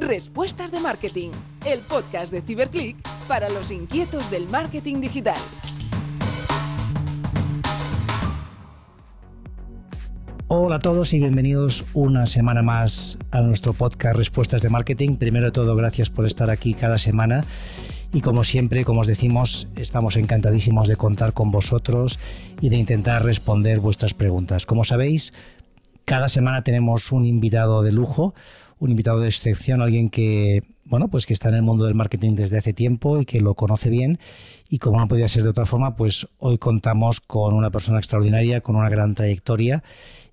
Respuestas de Marketing, el podcast de Ciberclick para los inquietos del marketing digital. Hola a todos y bienvenidos una semana más a nuestro podcast Respuestas de Marketing. Primero de todo, gracias por estar aquí cada semana. Y como siempre, como os decimos, estamos encantadísimos de contar con vosotros y de intentar responder vuestras preguntas. Como sabéis, cada semana tenemos un invitado de lujo, un invitado de excepción, alguien que, bueno, pues que está en el mundo del marketing desde hace tiempo y que lo conoce bien. Y como no podía ser de otra forma, pues hoy contamos con una persona extraordinaria, con una gran trayectoria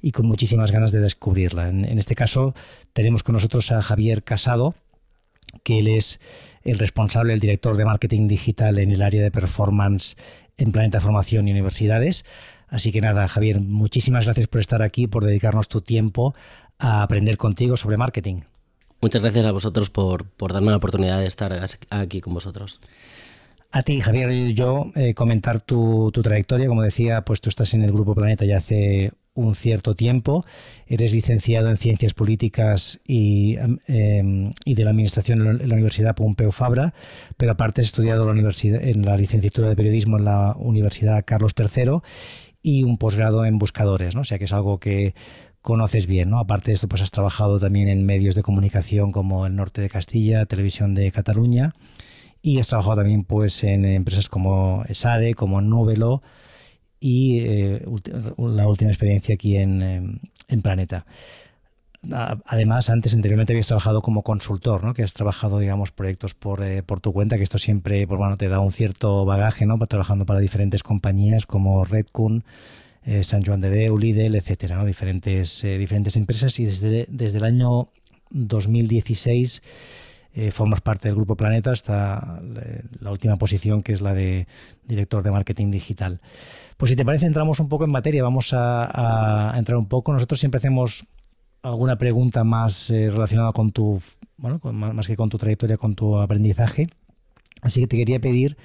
y con muchísimas ganas de descubrirla. En, en este caso, tenemos con nosotros a Javier Casado, que él es el responsable, el director de marketing digital en el área de performance en Planeta Formación y Universidades. Así que nada, Javier, muchísimas gracias por estar aquí, por dedicarnos tu tiempo a aprender contigo sobre marketing. Muchas gracias a vosotros por, por darme la oportunidad de estar aquí con vosotros. A ti, Javier, yo eh, comentar tu, tu, trayectoria. Como decía, pues tú estás en el Grupo Planeta ya hace un cierto tiempo. Eres licenciado en Ciencias Políticas y, eh, y de la Administración en la Universidad Pompeu Fabra, pero aparte has estudiado la universidad, en la licenciatura de Periodismo en la Universidad Carlos III y un posgrado en Buscadores, ¿no? O sea que es algo que conoces bien, ¿no? Aparte de esto, pues has trabajado también en medios de comunicación como el Norte de Castilla, Televisión de Cataluña y has trabajado también pues en empresas como ESADE, como Núvelo y eh, la última experiencia aquí en, Planeta. Además, antes, anteriormente habías trabajado como consultor, ¿no? Que has trabajado, digamos, proyectos por, eh, por tu cuenta, que esto siempre, pues bueno, te da un cierto bagaje, ¿no? Trabajando para diferentes compañías como Redcon, eh, San Juan de Deu, Lidl, etcétera, diferentes, eh, diferentes empresas y desde, desde el año 2016 eh, formas parte del Grupo Planeta hasta la última posición que es la de director de marketing digital. Pues si te parece entramos un poco en materia, vamos a, entrar un poco. Nosotros siempre hacemos alguna pregunta más relacionada con tu, bueno, con, más que con tu trayectoria, con tu aprendizaje. Así que te quería pedir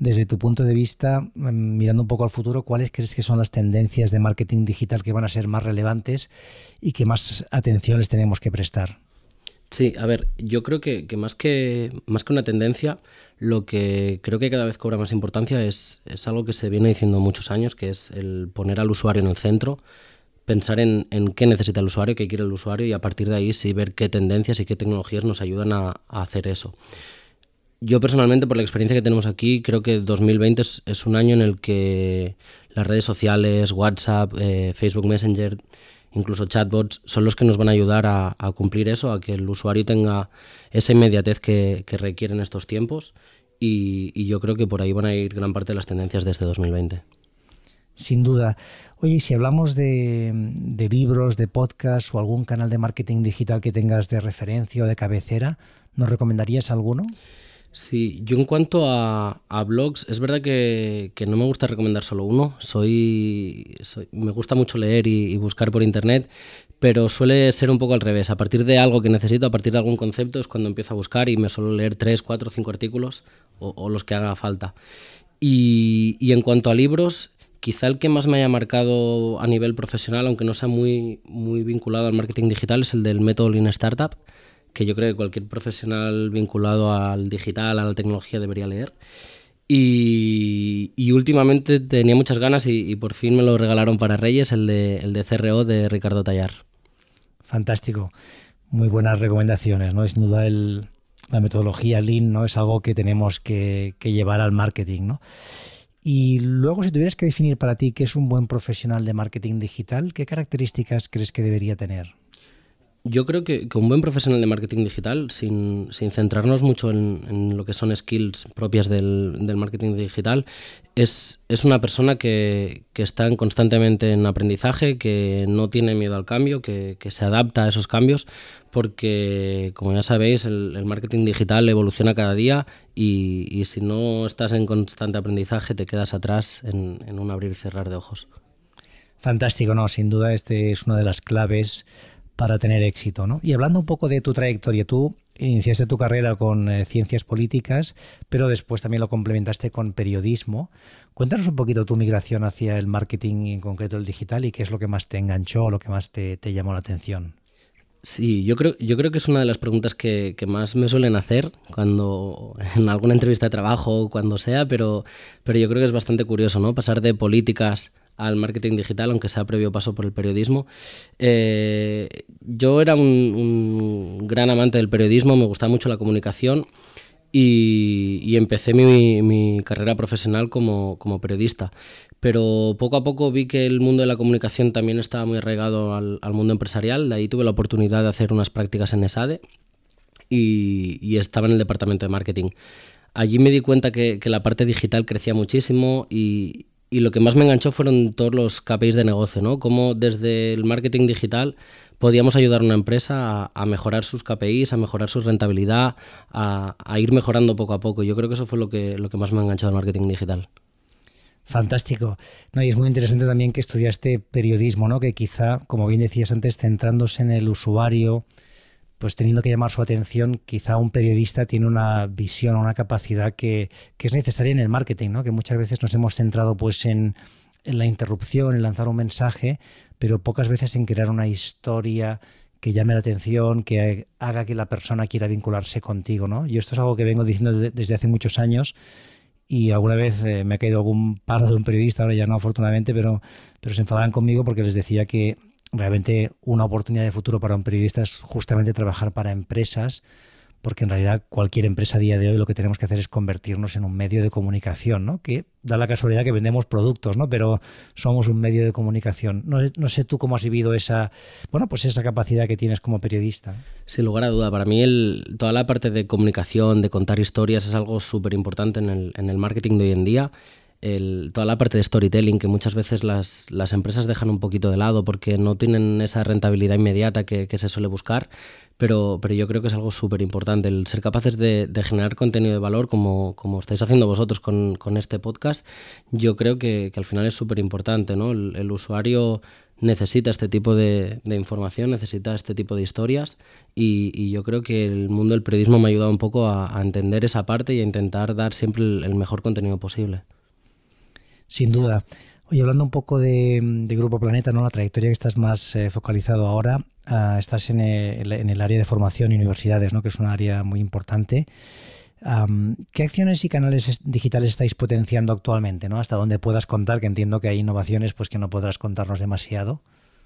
desde tu punto de vista, mm, mirando un poco al futuro, ¿cuáles crees que son las tendencias de marketing digital que van a ser más relevantes y que más atención les tenemos que prestar? Sí, a ver, yo creo que, más, que más que una tendencia, lo que creo que cada vez cobra más importancia es, es algo que se viene diciendo muchos años, que es el poner al usuario en el centro, pensar en, en, qué necesita el usuario, qué quiere el usuario y a partir de ahí sí ver qué tendencias y qué tecnologías nos ayudan a, a hacer eso yo personalmente, por la experiencia que tenemos aquí, creo que 2020 es, un año en el que las redes sociales, WhatsApp, eh, Facebook Messenger, incluso chatbots, son los que nos van a ayudar a, cumplir eso, a que el usuario tenga esa inmediatez que, que requiere en estos tiempos. Y, yo creo que por ahí van a ir gran parte de las tendencias desde 2020. Sin duda. Oye, si hablamos de, de libros, de podcasts o algún canal de marketing digital que tengas de referencia o de cabecera, ¿nos recomendarías alguno? Sí, yo en cuanto a, blogs, es verdad que, no me gusta recomendar solo uno. Soy, me gusta mucho leer y, buscar por internet, pero suele ser un poco al revés. A partir de algo que necesito, a partir de algún concepto, es cuando empiezo a buscar y me suelo leer tres, cuatro, cinco artículos o, los que haga falta. Y, y, en cuanto a libros, quizá el que más me haya marcado a nivel profesional, aunque no sea muy, muy vinculado al marketing digital, es el del método Lean Startup que yo creo que cualquier profesional vinculado al digital, a la tecnología debería leer. Y, últimamente tenía muchas ganas y, por fin me lo regalaron para Reyes, el de, el de CRO de Ricardo Tallar. Fantástico. Muy buenas recomendaciones, ¿no? Es duda el, la metodología Lean, ¿no? Es algo que tenemos que, que llevar al marketing, ¿no? Y luego, si tuvieras que definir para ti qué es un buen profesional de marketing digital, ¿qué características crees que debería tener? Yo creo que, un buen profesional de marketing digital, sin, centrarnos mucho en, lo que son skills propias del, marketing digital, es, una persona que, está constantemente en aprendizaje, que no tiene miedo al cambio, que, se adapta a esos cambios, porque, como ya sabéis, el, marketing digital evoluciona cada día y, si no estás en constante aprendizaje te quedas atrás en, en un abrir y cerrar de ojos. Fantástico, no, sin duda este es una de las claves para tener éxito. ¿no? Y hablando un poco de tu trayectoria, tú iniciaste tu carrera con eh, ciencias políticas, pero después también lo complementaste con periodismo. Cuéntanos un poquito tu migración hacia el marketing, en concreto el digital, y qué es lo que más te enganchó, lo que más te, te llamó la atención. Sí, yo creo, yo creo que es una de las preguntas que, más me suelen hacer cuando en alguna entrevista de trabajo o cuando sea, pero, pero yo creo que es bastante curioso, ¿no? Pasar de políticas al marketing digital, aunque sea previo paso por el periodismo. Eh, yo era un, gran amante del periodismo, me gustaba mucho la comunicación y, empecé mi, carrera profesional como, como periodista pero poco a poco vi que el mundo de la comunicación también estaba muy arraigado al, mundo empresarial, de ahí tuve la oportunidad de hacer unas prácticas en ESADE y, estaba en el departamento de marketing. Allí me di cuenta que, la parte digital crecía muchísimo y, lo que más me enganchó fueron todos los KPIs de negocio, ¿no? Cómo desde el marketing digital podíamos ayudar a una empresa a, mejorar sus KPIs, a mejorar su rentabilidad, a, ir mejorando poco a poco. Yo creo que eso fue lo que, lo que más me enganchó al marketing digital. Fantástico. No, y es muy interesante también que estudiaste periodismo, ¿no? Que quizá, como bien decías antes, centrándose en el usuario, pues teniendo que llamar su atención, quizá un periodista tiene una visión, una capacidad que, es necesaria en el marketing, ¿no? Que muchas veces nos hemos centrado pues en, en la interrupción, en lanzar un mensaje, pero pocas veces en crear una historia que llame la atención, que haga que la persona quiera vincularse contigo, ¿no? Y esto es algo que vengo diciendo desde hace muchos años y alguna vez eh, me ha caído algún paro de un periodista, ahora ya no afortunadamente, pero, pero se enfadaban conmigo porque les decía que realmente una oportunidad de futuro para un periodista es justamente trabajar para empresas porque en realidad cualquier empresa a día de hoy lo que tenemos que hacer es convertirnos en un medio de comunicación, ¿no? Que da la casualidad que vendemos productos, ¿no? Pero somos un medio de comunicación. No, no, sé tú cómo has vivido esa, bueno, pues esa capacidad que tienes como periodista. Sin lugar a duda, para mí el, toda la parte de comunicación, de contar historias, es algo súper importante en el, en el marketing de hoy en día. El, toda la parte de storytelling que muchas veces las, las, empresas dejan un poquito de lado porque no tienen esa rentabilidad inmediata que, que se suele buscar, pero, pero yo creo que es algo súper importante, el ser capaces de, generar contenido de valor como, como estáis haciendo vosotros con, con este podcast, yo creo que, que al final es súper importante, ¿no? El, usuario necesita este tipo de, de, información, necesita este tipo de historias y, y, yo creo que el mundo del periodismo me ha ayudado un poco a, a entender esa parte y a intentar dar siempre el mejor contenido posible. Sin duda. Oye, hablando un poco de, Grupo Planeta, ¿no? la trayectoria que estás más eh, focalizado ahora, ah, estás en el, área de formación y universidades, ¿no? que es un área muy importante. ¿Qué acciones y canales digitales estáis potenciando actualmente? ¿no? Hasta dónde puedas contar, que entiendo que hay innovaciones pues, que no podrás contarnos demasiado.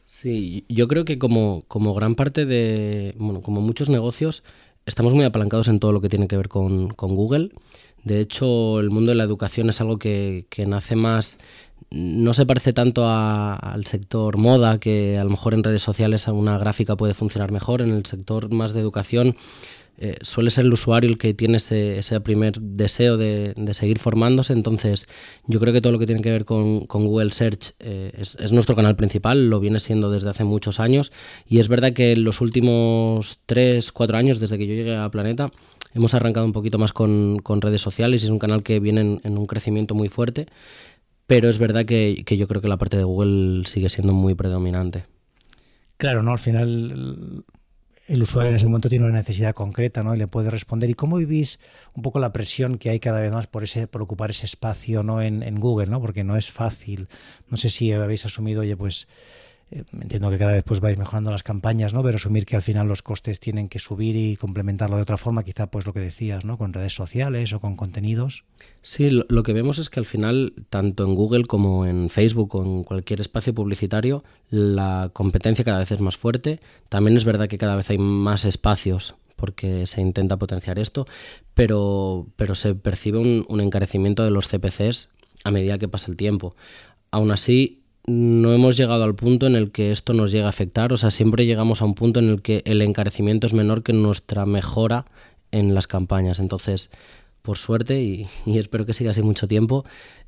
Sí, yo creo que como, como gran parte de, bueno, como muchos negocios, estamos muy apalancados en todo lo que tiene que ver con, con Google. De hecho, el mundo de la educación es algo que, que nace más no se parece tanto al sector moda, que a lo mejor en redes sociales una gráfica puede funcionar mejor. En el sector más de educación eh, suele ser el usuario el que tiene ese, primer deseo de, seguir formándose. Entonces, yo creo que todo lo que tiene que ver con, Google Search eh, es, nuestro canal principal, lo viene siendo desde hace muchos años. Y es verdad que en los últimos 3, 4 años, desde que yo llegué a Planeta, hemos arrancado un poquito más con, redes sociales es un canal que viene en un crecimiento muy fuerte pero es verdad que, yo creo que la parte de Google sigue siendo muy predominante. Claro, ¿no? Al final el, usuario en ese momento tiene una necesidad concreta, ¿no? Y le puede responder. ¿Y cómo vivís un poco la presión que hay cada vez más por ese, por ocupar ese espacio, ¿no? En, en Google, ¿no? Porque no es fácil. No sé si habéis asumido, oye, pues entiendo que cada vez pues vais mejorando las campañas, ¿no? Pero asumir que al final los costes tienen que subir y complementarlo de otra forma, quizá pues lo que decías, ¿no? Con redes sociales o con contenidos. Sí, lo, que vemos es que al final, tanto en Google como en Facebook o en cualquier espacio publicitario, la competencia cada vez es más fuerte. También es verdad que cada vez hay más espacios porque se intenta potenciar esto, pero, pero se percibe un, un encarecimiento de los CPCs a medida que pasa el tiempo. Aún así, no hemos llegado al punto en el que esto nos llega a afectar, o sea, siempre llegamos a un punto en el que el encarecimiento es menor que nuestra mejora en las campañas. Entonces, por suerte, y, espero que siga así mucho tiempo,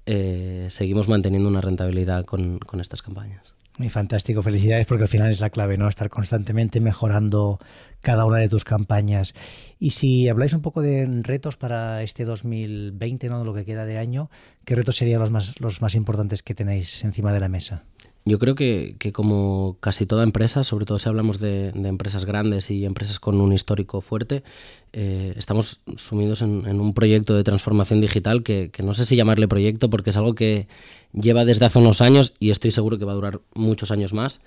eh, seguimos manteniendo una rentabilidad con, con estas campañas. Muy fantástico, felicidades porque al final es la clave, ¿no? Estar constantemente mejorando cada una de tus campañas. Y si habláis un poco de retos para este 2020, ¿no? Lo que queda de año, ¿qué retos serían los más, los más importantes que tenéis encima de la mesa? Yo creo que, como casi toda empresa, sobre todo si hablamos de, empresas grandes y empresas con un histórico fuerte, eh, estamos sumidos en, un proyecto de transformación digital que, no sé si llamarle proyecto porque es algo que lleva desde hace unos años y estoy seguro que va a durar muchos años más.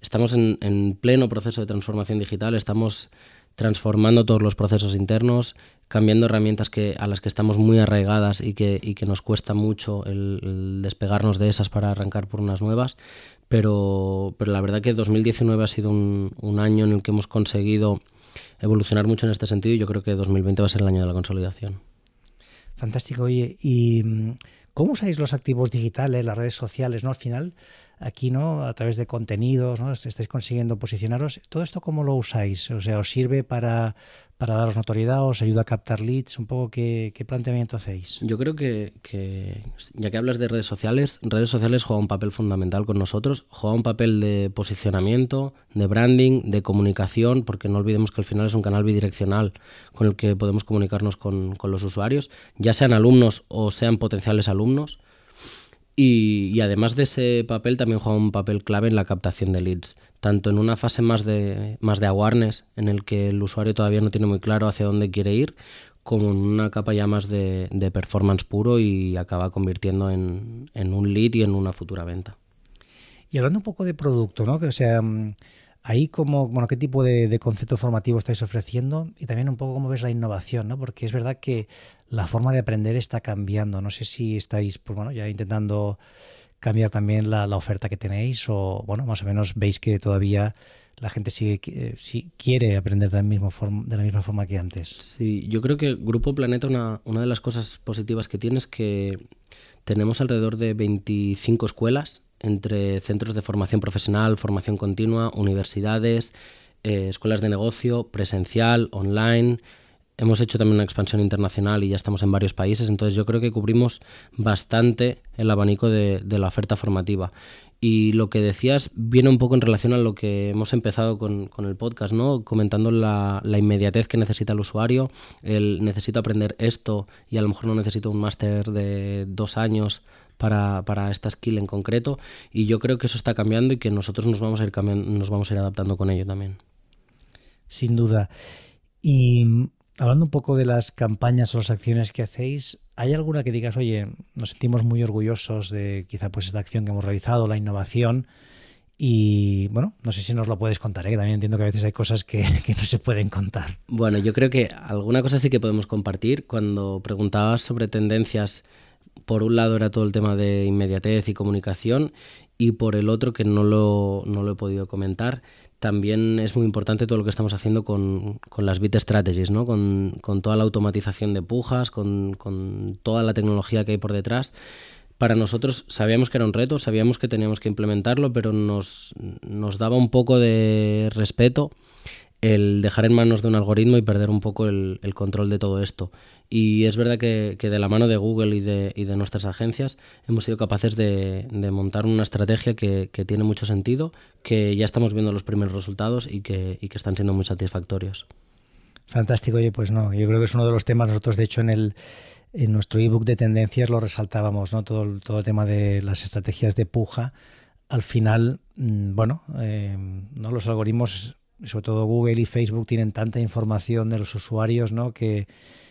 estamos en, pleno proceso de transformación digital, estamos transformando todos los procesos internos, cambiando herramientas que, a las que estamos muy arraigadas y que, que nos cuesta mucho el, despegarnos de esas para arrancar por unas nuevas. Pero, pero la verdad que 2019 ha sido un, un año en el que hemos conseguido evolucionar mucho en este sentido y yo creo que 2020 va a ser el año de la consolidación. Fantástico. Oye, ¿y mm, cómo usáis los activos digitales, las redes sociales, no? Al final, aquí, ¿no? A través de contenidos, ¿no? Estáis consiguiendo posicionaros. ¿Todo esto cómo lo usáis? O sea, ¿os sirve para, para daros notoriedad, os ayuda a captar leads? Un poco qué, planteamiento hacéis. Yo creo que, ya que hablas de redes sociales, redes sociales juega un papel fundamental con nosotros, juega un papel de posicionamiento, de branding, de comunicación, porque no olvidemos que al final es un canal bidireccional con el que podemos comunicarnos con, con los usuarios, ya sean alumnos o sean potenciales alumnos. Y, además de ese papel también juega un papel clave en la captación de leads, tanto en una fase más de, más de awareness, en el que el usuario todavía no tiene muy claro hacia dónde quiere ir, como en una capa ya más de, performance puro y acaba convirtiendo en, en, un lead y en una futura venta. Y hablando un poco de producto, ¿no? Que, o sea, mm, ahí como, bueno, qué tipo de, concepto formativo estáis ofreciendo y también un poco cómo ves la innovación, ¿no? Porque es verdad que la forma de aprender está cambiando. No sé si estáis, pues bueno, ya intentando cambiar también la, oferta que tenéis o, bueno, más o menos veis que todavía la gente sigue eh, quiere aprender de la, misma forma, de la misma forma que antes. Sí, yo creo que Grupo Planeta, una de las cosas positivas que tiene es que tenemos alrededor de 25 escuelas entre centros de formación profesional, formación continua, universidades, eh, escuelas de negocio, presencial, online. Hemos hecho también una expansión internacional y ya estamos en varios países, entonces yo creo que cubrimos bastante el abanico de, la oferta formativa. Y lo que decías viene un poco en relación a lo que hemos empezado con, el podcast, ¿no? Comentando la, la, inmediatez que necesita el usuario, el necesito aprender esto y a lo mejor no necesito un máster de dos años para, para, esta skill en concreto y yo creo que eso está cambiando y que nosotros nos vamos a ir cambiando, nos vamos a ir adaptando con ello también. Sin duda. Y hablando un poco de las campañas o las acciones que hacéis, ¿hay alguna que digas, oye, nos sentimos muy orgullosos de quizá pues esta acción que hemos realizado, la innovación? Y bueno, no sé si nos lo puedes contar, ¿eh? que también entiendo que a veces hay cosas que, que, no se pueden contar. Bueno, yo creo que alguna cosa sí que podemos compartir. Cuando preguntabas sobre tendencias por un lado era todo el tema de inmediatez y comunicación y por el otro, que no lo, no lo he podido comentar, también es muy importante todo lo que estamos haciendo con, con las bit strategies, ¿no? con, con, toda la automatización de pujas, con, con toda la tecnología que hay por detrás. Para nosotros sabíamos que era un reto, sabíamos que teníamos que implementarlo, pero nos, nos daba un poco de respeto el dejar en manos de un algoritmo y perder un poco el, control de todo esto. Y es verdad que, de la mano de Google y de, y de nuestras agencias hemos sido capaces de, montar una estrategia que, tiene mucho sentido, que ya estamos viendo los primeros resultados y que, están siendo muy satisfactorios. Fantástico, oye, pues no, yo creo que es uno de los temas, nosotros de hecho en el en nuestro ebook de tendencias lo resaltábamos, ¿no? Todo, todo el tema de las estrategias de puja. Al final, mm, bueno, eh, ¿no? los algoritmos, sobre todo Google y Facebook, tienen tanta información de los usuarios, ¿no? Que,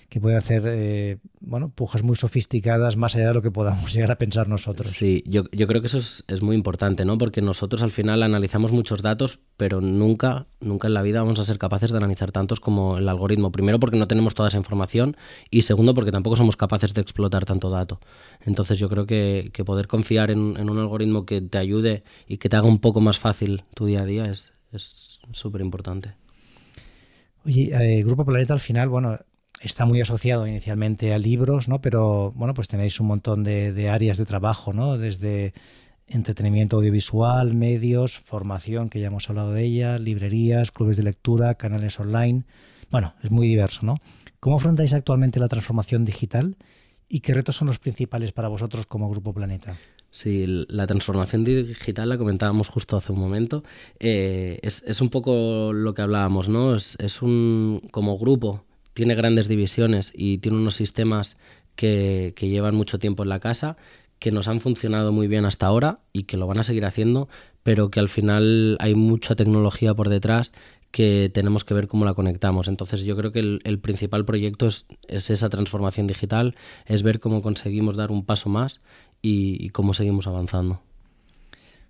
que puede hacer eh, bueno, pujas muy sofisticadas más allá de lo que podamos llegar a pensar nosotros. Sí, yo, yo creo que eso es, es, muy importante, ¿no? Porque nosotros al final analizamos muchos datos, pero nunca, nunca en la vida vamos a ser capaces de analizar tantos como el algoritmo. Primero porque no tenemos toda esa información y segundo porque tampoco somos capaces de explotar tanto dato. Entonces yo creo que, que poder confiar en, en, un algoritmo que te ayude y que te haga un poco más fácil tu día a día es súper importante. Oye, eh, Grupo Planeta al final, bueno, está muy asociado inicialmente a libros, ¿no? Pero bueno, pues tenéis un montón de, áreas de trabajo, ¿no? Desde entretenimiento audiovisual, medios, formación, que ya hemos hablado de ella, librerías, clubes de lectura, canales online. Bueno, es muy diverso, ¿no? ¿Cómo afrontáis actualmente la transformación digital y qué retos son los principales para vosotros como Grupo Planeta? Sí, la transformación digital la comentábamos justo hace un momento. Eh, es, un poco lo que hablábamos, ¿no? Es, es un como grupo tiene grandes divisiones y tiene unos sistemas que, llevan mucho tiempo en la casa, que nos han funcionado muy bien hasta ahora y que lo van a seguir haciendo, pero que al final hay mucha tecnología por detrás que tenemos que ver cómo la conectamos. Entonces yo creo que el, principal proyecto es, esa transformación digital, es ver cómo conseguimos dar un paso más y, cómo seguimos avanzando.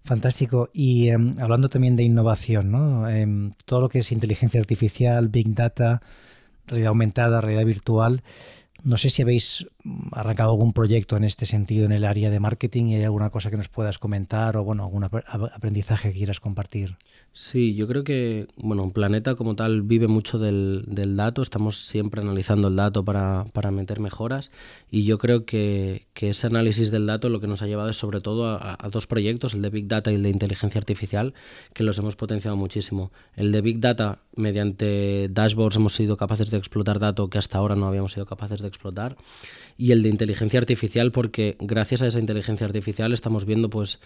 Fantástico. Y em, hablando también de innovación, ¿no? Em, todo lo que es inteligencia artificial, big data, realidad aumentada, realidad virtual. No sé si habéis arrancado algún proyecto en este sentido en el área de marketing y hay alguna cosa que nos puedas comentar o bueno, algún aprendizaje que quieras compartir. Sí, yo creo que bueno, planeta como tal vive mucho del, dato, estamos siempre analizando el dato para, meter mejoras y yo creo que, ese análisis del dato lo que nos ha llevado es sobre todo a, dos proyectos, el de Big Data y el de inteligencia artificial, que los hemos potenciado muchísimo. El de Big Data, mediante dashboards hemos sido capaces de explotar datos que hasta ahora no habíamos sido capaces de explotar y el de inteligencia artificial porque gracias a esa inteligencia artificial estamos viendo pues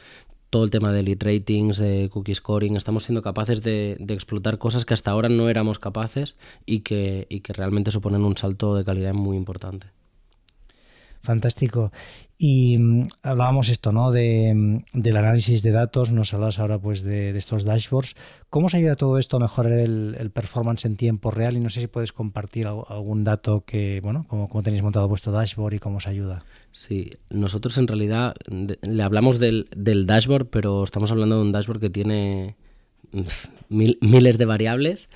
todo el tema de lead ratings, de cookie scoring, estamos siendo capaces de, explotar cosas que hasta ahora no éramos capaces y que, y que realmente suponen un salto de calidad muy importante. Fantástico. Y mm, hablábamos esto, ¿no? De, mm, del análisis de datos, nos hablas ahora pues de, estos dashboards. ¿Cómo os ayuda todo esto a mejorar el, performance en tiempo real? Y no sé si puedes compartir algún dato que, bueno, cómo, tenéis montado vuestro dashboard y cómo os ayuda. Sí, nosotros en realidad le hablamos del, del, dashboard, pero estamos hablando de un dashboard que tiene miles de variables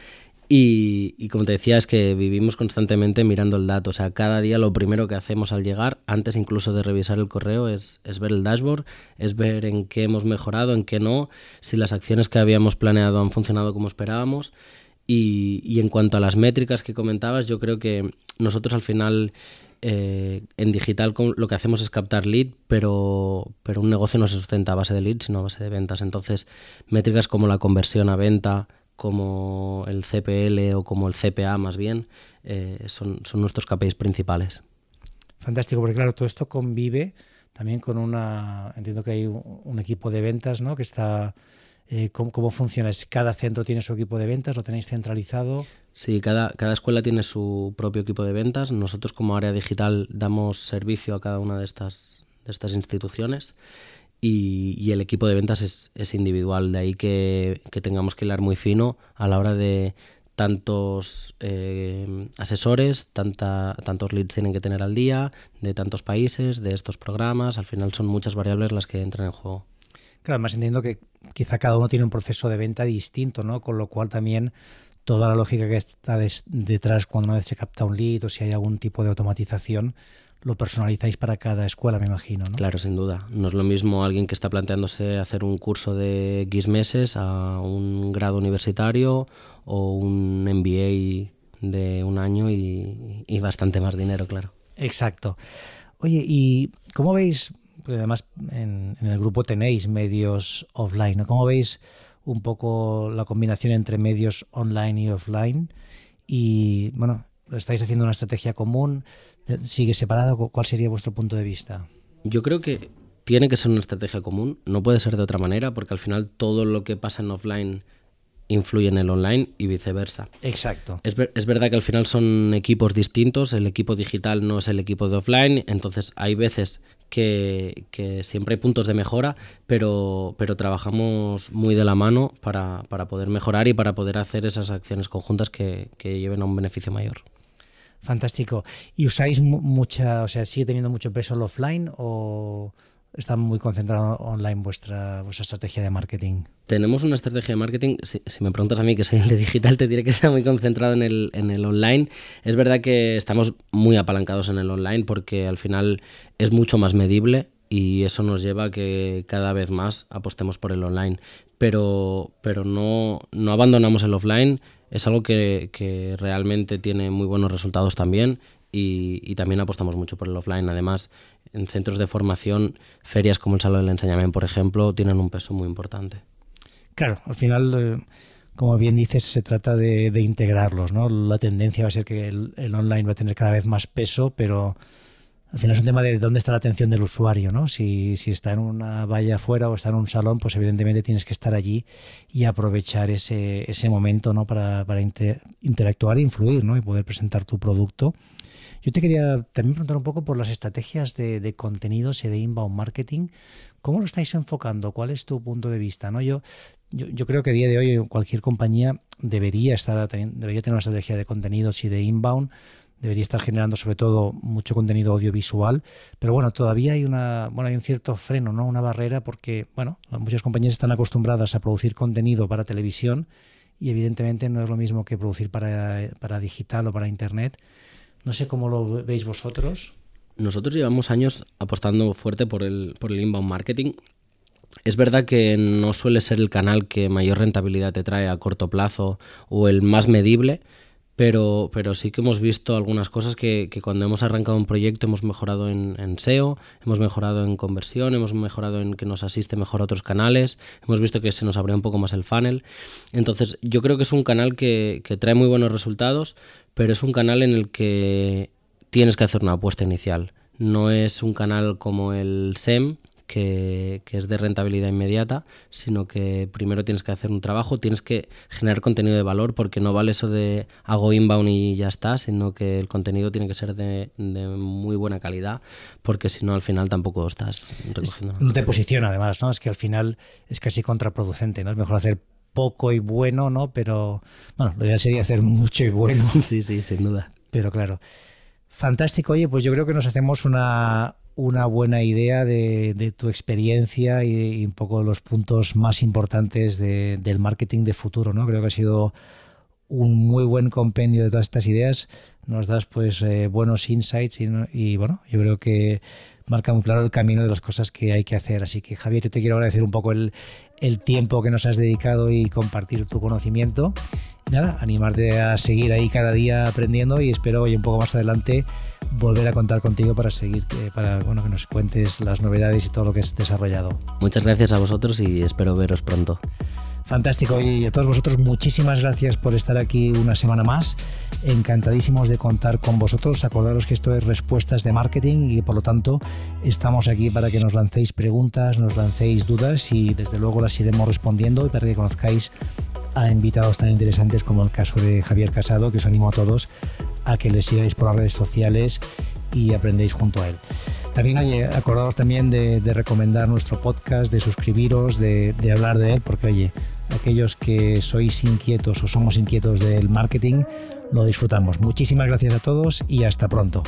y, como te decía, es que vivimos constantemente mirando el dato. O sea, cada día lo primero que hacemos al llegar, antes incluso de revisar el correo, es, ver el dashboard, es ver en qué hemos mejorado, en qué no, si las acciones que habíamos planeado han funcionado como esperábamos. Y, en cuanto a las métricas que comentabas, yo creo que nosotros al final eh, en digital lo que hacemos es captar lead, pero, pero un negocio no se sustenta a base de lead, sino a base de ventas. Entonces, métricas como la conversión a venta, como el CPL o como el CPA más bien, eh, son, nuestros KPIs principales. Fantástico, porque claro, todo esto convive también con una, entiendo que hay un, equipo de ventas, ¿no? Que está, eh, ¿cómo, funciona? ¿Cada centro tiene su equipo de ventas? ¿Lo tenéis centralizado? Sí, cada, cada escuela tiene su propio equipo de ventas. Nosotros como área digital damos servicio a cada una de estas, de estas instituciones y, el equipo de ventas es, individual, de ahí que, tengamos que hilar muy fino a la hora de tantos eh, asesores, tanta, tantos leads tienen que tener al día, de tantos países, de estos programas, al final son muchas variables las que entran en juego. Claro, además entiendo que quizá cada uno tiene un proceso de venta distinto, ¿no? Con lo cual también toda la lógica que está detrás cuando una vez se capta un lead o si hay algún tipo de automatización, lo personalizáis para cada escuela, me imagino. ¿no? Claro, sin duda. No es lo mismo alguien que está planteándose hacer un curso de X meses a un grado universitario o un MBA de un año y, bastante más dinero, claro. Exacto. Oye, ¿y cómo veis? además en, el grupo tenéis medios offline, ¿no? ¿Cómo veis un poco la combinación entre medios online y offline? Y bueno, ¿estáis haciendo una estrategia común? Sigue separado? ¿Cuál sería vuestro punto de vista? Yo creo que tiene que ser una estrategia común, no puede ser de otra manera, porque al final todo lo que pasa en offline influye en el online y viceversa. Exacto. Es, es, verdad que al final son equipos distintos, el equipo digital no es el equipo de offline, entonces hay veces que, siempre hay puntos de mejora, pero, pero trabajamos muy de la mano para, poder mejorar y para poder hacer esas acciones conjuntas que lleven a un beneficio mayor. Fantástico. ¿Y usáis mucha, o sea, sigue teniendo mucho peso el offline o está muy concentrado online vuestra, vuestra estrategia de marketing? Tenemos una estrategia de marketing, si, me preguntas a mí que soy el de digital, te diré que está muy concentrado en el, en el online. Es verdad que estamos muy apalancados en el online porque al final es mucho más medible y eso nos lleva a que cada vez más apostemos por el online. Pero, pero no, no abandonamos el offline es algo que, realmente tiene muy buenos resultados también y, también apostamos mucho por el offline. Además, en centros de formación, ferias como el Salón del Enseñamiento, por ejemplo, tienen un peso muy importante. Claro, al final, eh, como bien dices, se trata de, integrarlos. ¿no? La tendencia va a ser que el, online va a tener cada vez más peso, pero al final es un tema de dónde está la atención del usuario, ¿no? Si, si está en una valla afuera o está en un salón, pues evidentemente tienes que estar allí y aprovechar ese, ese momento, ¿no? Para, para interactuar e influir, ¿no? Y poder presentar tu producto. Yo te quería también preguntar un poco por las estrategias de, de, contenidos y de inbound marketing. ¿Cómo lo estáis enfocando? ¿Cuál es tu punto de vista? ¿no? Yo, yo, yo creo que a día de hoy cualquier compañía debería, estar, debería tener una estrategia de contenidos y de inbound debería estar generando sobre todo mucho contenido audiovisual, pero bueno, todavía hay una bueno, hay un cierto freno, ¿no? Una barrera porque, bueno, muchas compañías están acostumbradas a producir contenido para televisión y evidentemente no es lo mismo que producir para, para digital o para internet. No sé cómo lo veis vosotros. Nosotros llevamos años apostando fuerte por el, por el inbound marketing. Es verdad que no suele ser el canal que mayor rentabilidad te trae a corto plazo o el más medible, pero, pero sí que hemos visto algunas cosas que, cuando hemos arrancado un proyecto hemos mejorado en, SEO, hemos mejorado en conversión, hemos mejorado en que nos asiste mejor a otros canales, hemos visto que se nos abre un poco más el funnel. Entonces yo creo que es un canal que, que trae muy buenos resultados, pero es un canal en el que tienes que hacer una apuesta inicial. No es un canal como el SEM, que, es de rentabilidad inmediata, sino que primero tienes que hacer un trabajo, tienes que generar contenido de valor, porque no vale eso de hago inbound y ya está, sino que el contenido tiene que ser de, muy buena calidad, porque si no al final tampoco estás recogiendo No te posiciona además, ¿no? Es que al final es casi contraproducente, ¿no? Es mejor hacer poco y bueno, ¿no? Pero bueno, lo ideal sería hacer mucho y bueno. Sí, sí, sin duda. Pero claro. Fantástico, oye, pues yo creo que nos hacemos una, una buena idea de, tu experiencia y, un poco los puntos más importantes del marketing de futuro, ¿no? Creo que ha sido un muy buen compendio de todas estas ideas. Nos das pues eh, buenos insights y, bueno, yo creo que marca muy claro el camino de las cosas que hay que hacer. Así que Javier, yo te quiero agradecer un poco el, el tiempo que nos has dedicado y compartir tu conocimiento. nada, animarte a seguir ahí cada día aprendiendo y espero hoy un poco más adelante volver a contar contigo para seguir, eh, para bueno, que nos cuentes las novedades y todo lo que has desarrollado. Muchas gracias a vosotros y espero veros pronto. Fantástico. Y a todos vosotros, muchísimas gracias por estar aquí una semana más. Encantadísimos de contar con vosotros. Acordaros que esto es respuestas de marketing y por lo tanto estamos aquí para que nos lancéis preguntas, nos lancéis dudas y desde luego las iremos respondiendo y para que conozcáis a invitados tan interesantes como el caso de Javier Casado, que os animo a todos a que le sigáis por las redes sociales y aprendéis junto a él. También oye, acordaos también de, recomendar nuestro podcast, de suscribiros, de, de hablar de él, porque oye, aquellos que sois inquietos o somos inquietos del marketing, lo disfrutamos. Muchísimas gracias a todos y hasta pronto.